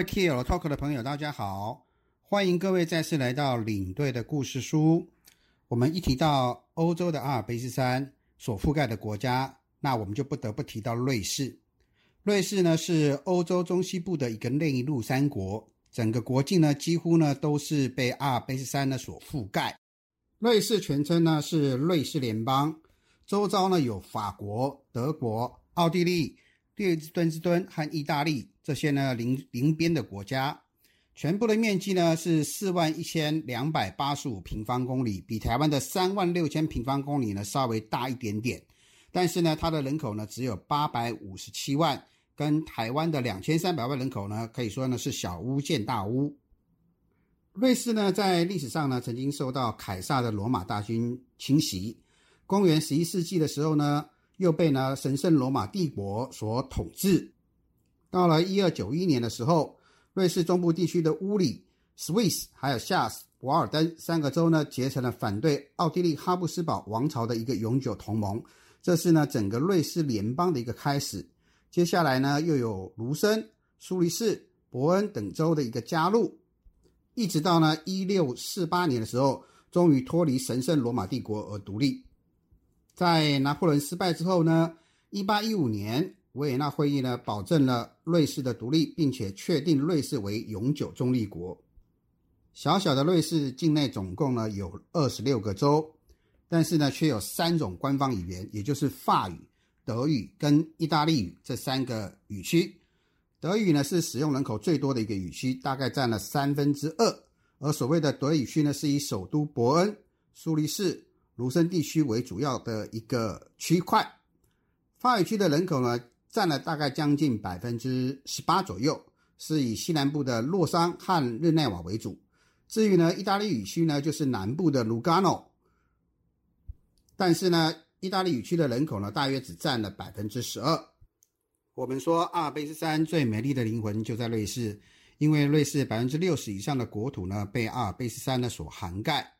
位 TL Talk 的朋友，大家好，欢迎各位再次来到领队的故事书。我们一提到欧洲的阿尔卑斯山所覆盖的国家，那我们就不得不提到瑞士。瑞士呢是欧洲中西部的一个内陆三国，整个国境呢几乎呢都是被阿尔卑斯山呢所覆盖。瑞士全称呢是瑞士联邦，周遭呢有法国、德国、奥地利、列敦斯敦和意大利这些呢邻邻边的国家。全部的面积呢是四万一千两百八十五平方公里，比台湾的三万六千平方公里呢稍微大一点点。但是呢，它的人口呢只有八百五十七万，跟台湾的两千三百万人口呢可以说呢是小巫见大巫。瑞士呢在历史上呢曾经受到凯撒的罗马大军侵袭，公元十一世纪的时候呢又被呢神圣罗马帝国所统治。到了一二九一年的时候。瑞士中部地区的乌里、Swiss 还有夏斯、瓦尔登三个州呢，结成了反对奥地利哈布斯堡王朝的一个永久同盟。这是呢整个瑞士联邦的一个开始。接下来呢，又有卢森、苏黎世、伯恩等州的一个加入，一直到呢一六四八年的时候，终于脱离神圣罗马帝国而独立。在拿破仑失败之后呢，一八一五年。维也纳会议呢，保证了瑞士的独立，并且确定瑞士为永久中立国。小小的瑞士境内总共呢有二十六个州，但是呢却有三种官方语言，也就是法语、德语跟意大利语这三个语区。德语呢是使用人口最多的一个语区，大概占了三分之二。而所谓的德语区呢，是以首都伯恩、苏黎世、卢森地区为主要的一个区块。法语区的人口呢？占了大概将近百分之十八左右，是以西南部的洛桑和日内瓦为主。至于呢，意大利语区呢，就是南部的卢加诺。但是呢，意大利语区的人口呢，大约只占了百分之十二。我们说阿尔卑斯山最美丽的灵魂就在瑞士，因为瑞士百分之六十以上的国土呢，被阿尔卑斯山呢所涵盖。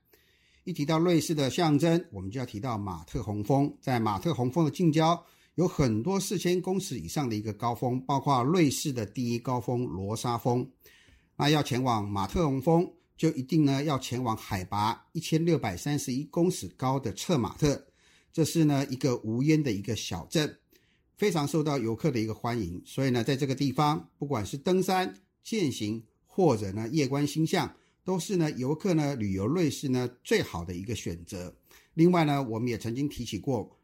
一提到瑞士的象征，我们就要提到马特洪峰，在马特洪峰的近郊。有很多四千公尺以上的一个高峰，包括瑞士的第一高峰罗莎峰。那要前往马特洪峰，就一定呢要前往海拔一千六百三十一公尺高的策马特。这是呢一个无烟的一个小镇，非常受到游客的一个欢迎。所以呢，在这个地方，不管是登山、健行或者呢夜观星象，都是呢游客呢旅游瑞士呢最好的一个选择。另外呢，我们也曾经提起过。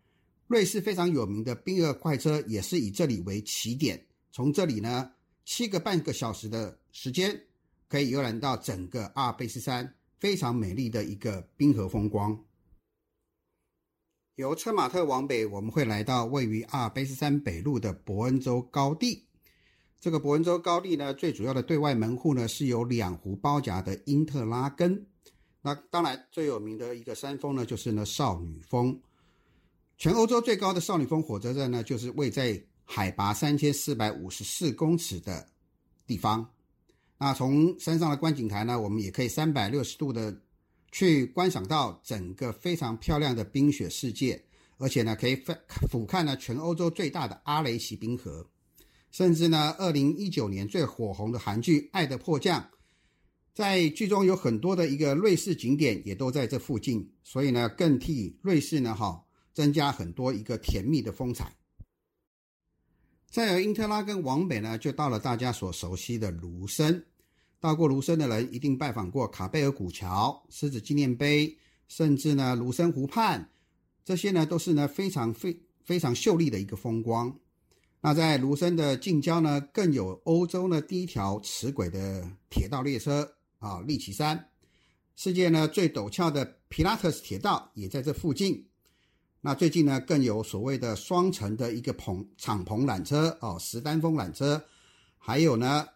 瑞士非常有名的冰河快车也是以这里为起点，从这里呢，七个半个小时的时间可以游览到整个阿尔卑斯山非常美丽的一个冰河风光。由车马特往北，我们会来到位于阿尔卑斯山北路的伯恩州高地。这个伯恩州高地呢，最主要的对外门户呢是由两湖包夹的因特拉根。那当然最有名的一个山峰呢，就是呢少女峰。全欧洲最高的少女峰火车站呢，就是位在海拔三千四百五十四公尺的地方。那从山上的观景台呢，我们也可以三百六十度的去观赏到整个非常漂亮的冰雪世界，而且呢，可以俯瞰呢全欧洲最大的阿雷奇冰河。甚至呢，二零一九年最火红的韩剧《爱的迫降》，在剧中有很多的一个瑞士景点也都在这附近，所以呢，更替瑞士呢，哈。增加很多一个甜蜜的风采。再有因特拉根往北呢，就到了大家所熟悉的卢森。到过卢森的人一定拜访过卡贝尔古桥、狮子纪念碑，甚至呢卢森湖畔，这些呢都是呢非常非非常秀丽的一个风光。那在卢森的近郊呢，更有欧洲呢第一条齿轨的铁道列车啊，利奇山。世界呢最陡峭的皮拉特斯铁道也在这附近。那最近呢，更有所谓的双层的一个棚敞篷缆车哦，石丹峰缆车，还有呢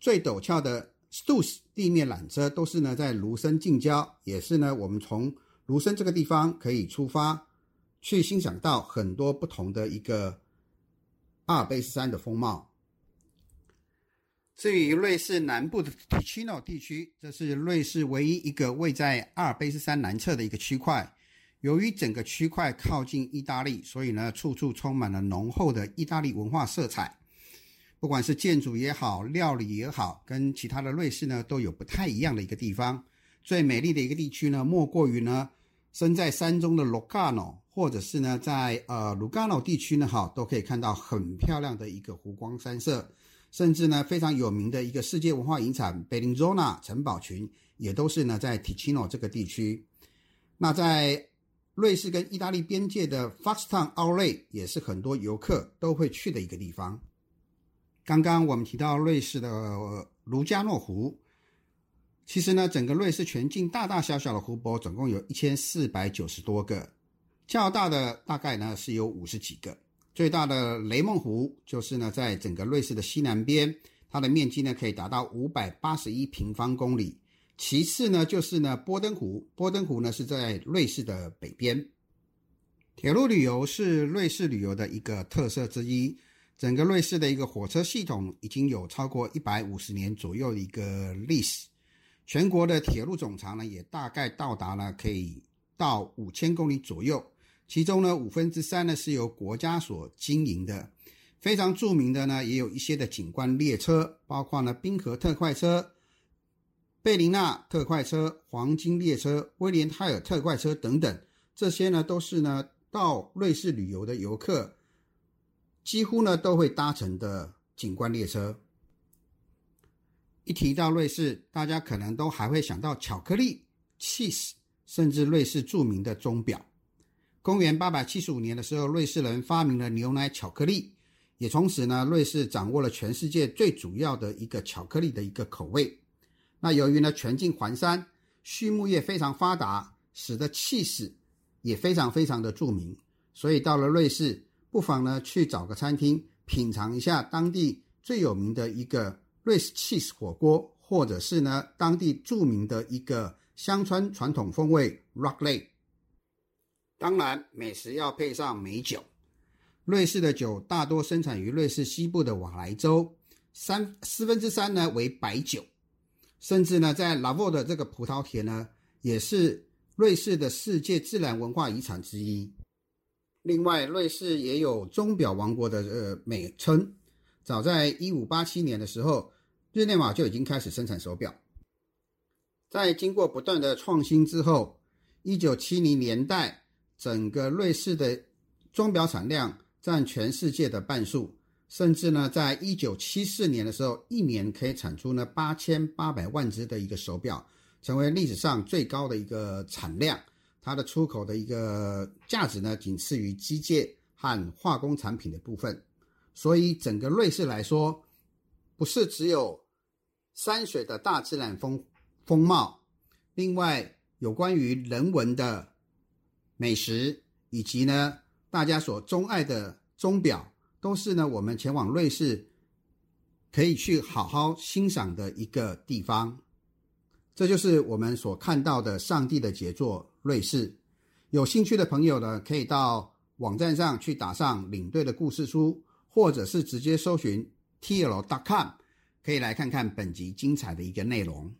最陡峭的 Stuss 地面缆车，都是呢在卢森近郊，也是呢我们从卢森这个地方可以出发，去欣赏到很多不同的一个阿尔卑斯山的风貌。至于瑞士南部的 Ticino 地区，这是瑞士唯一一个位在阿尔卑斯山南侧的一个区块。由于整个区块靠近意大利，所以呢，处处充满了浓厚的意大利文化色彩。不管是建筑也好，料理也好，跟其他的瑞士呢都有不太一样的一个地方。最美丽的一个地区呢，莫过于呢身在山中的卢卡诺或者是呢在呃卢卡诺地区呢，哈都可以看到很漂亮的一个湖光山色，甚至呢非常有名的一个世界文化遗产 Bellinzona 城堡群，也都是呢在 Ticino 这个地区。那在瑞士跟意大利边界的 Foxton o u t l e 也是很多游客都会去的一个地方。刚刚我们提到瑞士的卢加诺湖，其实呢，整个瑞士全境大大小小的湖泊总共有一千四百九十多个，较大的大概呢是有五十几个。最大的雷梦湖就是呢，在整个瑞士的西南边，它的面积呢可以达到五百八十一平方公里。其次呢，就是呢波登湖，波登湖呢是在瑞士的北边。铁路旅游是瑞士旅游的一个特色之一。整个瑞士的一个火车系统已经有超过一百五十年左右的一个历史。全国的铁路总长呢，也大概到达了可以到五千公里左右。其中呢，五分之三呢是由国家所经营的。非常著名的呢，也有一些的景观列车，包括呢冰河特快车。贝林纳特快车、黄金列车、威廉泰尔特快车等等，这些呢都是呢到瑞士旅游的游客几乎呢都会搭乘的景观列车。一提到瑞士，大家可能都还会想到巧克力、cheese，甚至瑞士著名的钟表。公元八百七十五年的时候，瑞士人发明了牛奶巧克力，也从此呢，瑞士掌握了全世界最主要的一个巧克力的一个口味。那由于呢全境环山，畜牧业非常发达，使得 cheese 也非常非常的著名。所以到了瑞士，不妨呢去找个餐厅品尝一下当地最有名的一个瑞士 cheese 火锅，或者是呢当地著名的一个乡村传统风味 raclette。当然，美食要配上美酒。瑞士的酒大多生产于瑞士西部的瓦莱州，三四分之三呢为白酒。甚至呢，在拉沃的这个葡萄田呢，也是瑞士的世界自然文化遗产之一。另外，瑞士也有钟表王国的呃美称。早在一五八七年的时候，日内瓦就已经开始生产手表。在经过不断的创新之后，一九七零年代，整个瑞士的钟表产量占全世界的半数。甚至呢，在一九七四年的时候，一年可以产出呢八千八百万只的一个手表，成为历史上最高的一个产量。它的出口的一个价值呢，仅次于机械和化工产品的部分。所以，整个瑞士来说，不是只有山水的大自然风风貌，另外有关于人文的美食，以及呢大家所钟爱的钟表。都是呢，我们前往瑞士可以去好好欣赏的一个地方。这就是我们所看到的上帝的杰作——瑞士。有兴趣的朋友呢，可以到网站上去打上领队的故事书，或者是直接搜寻 tl.com，可以来看看本集精彩的一个内容。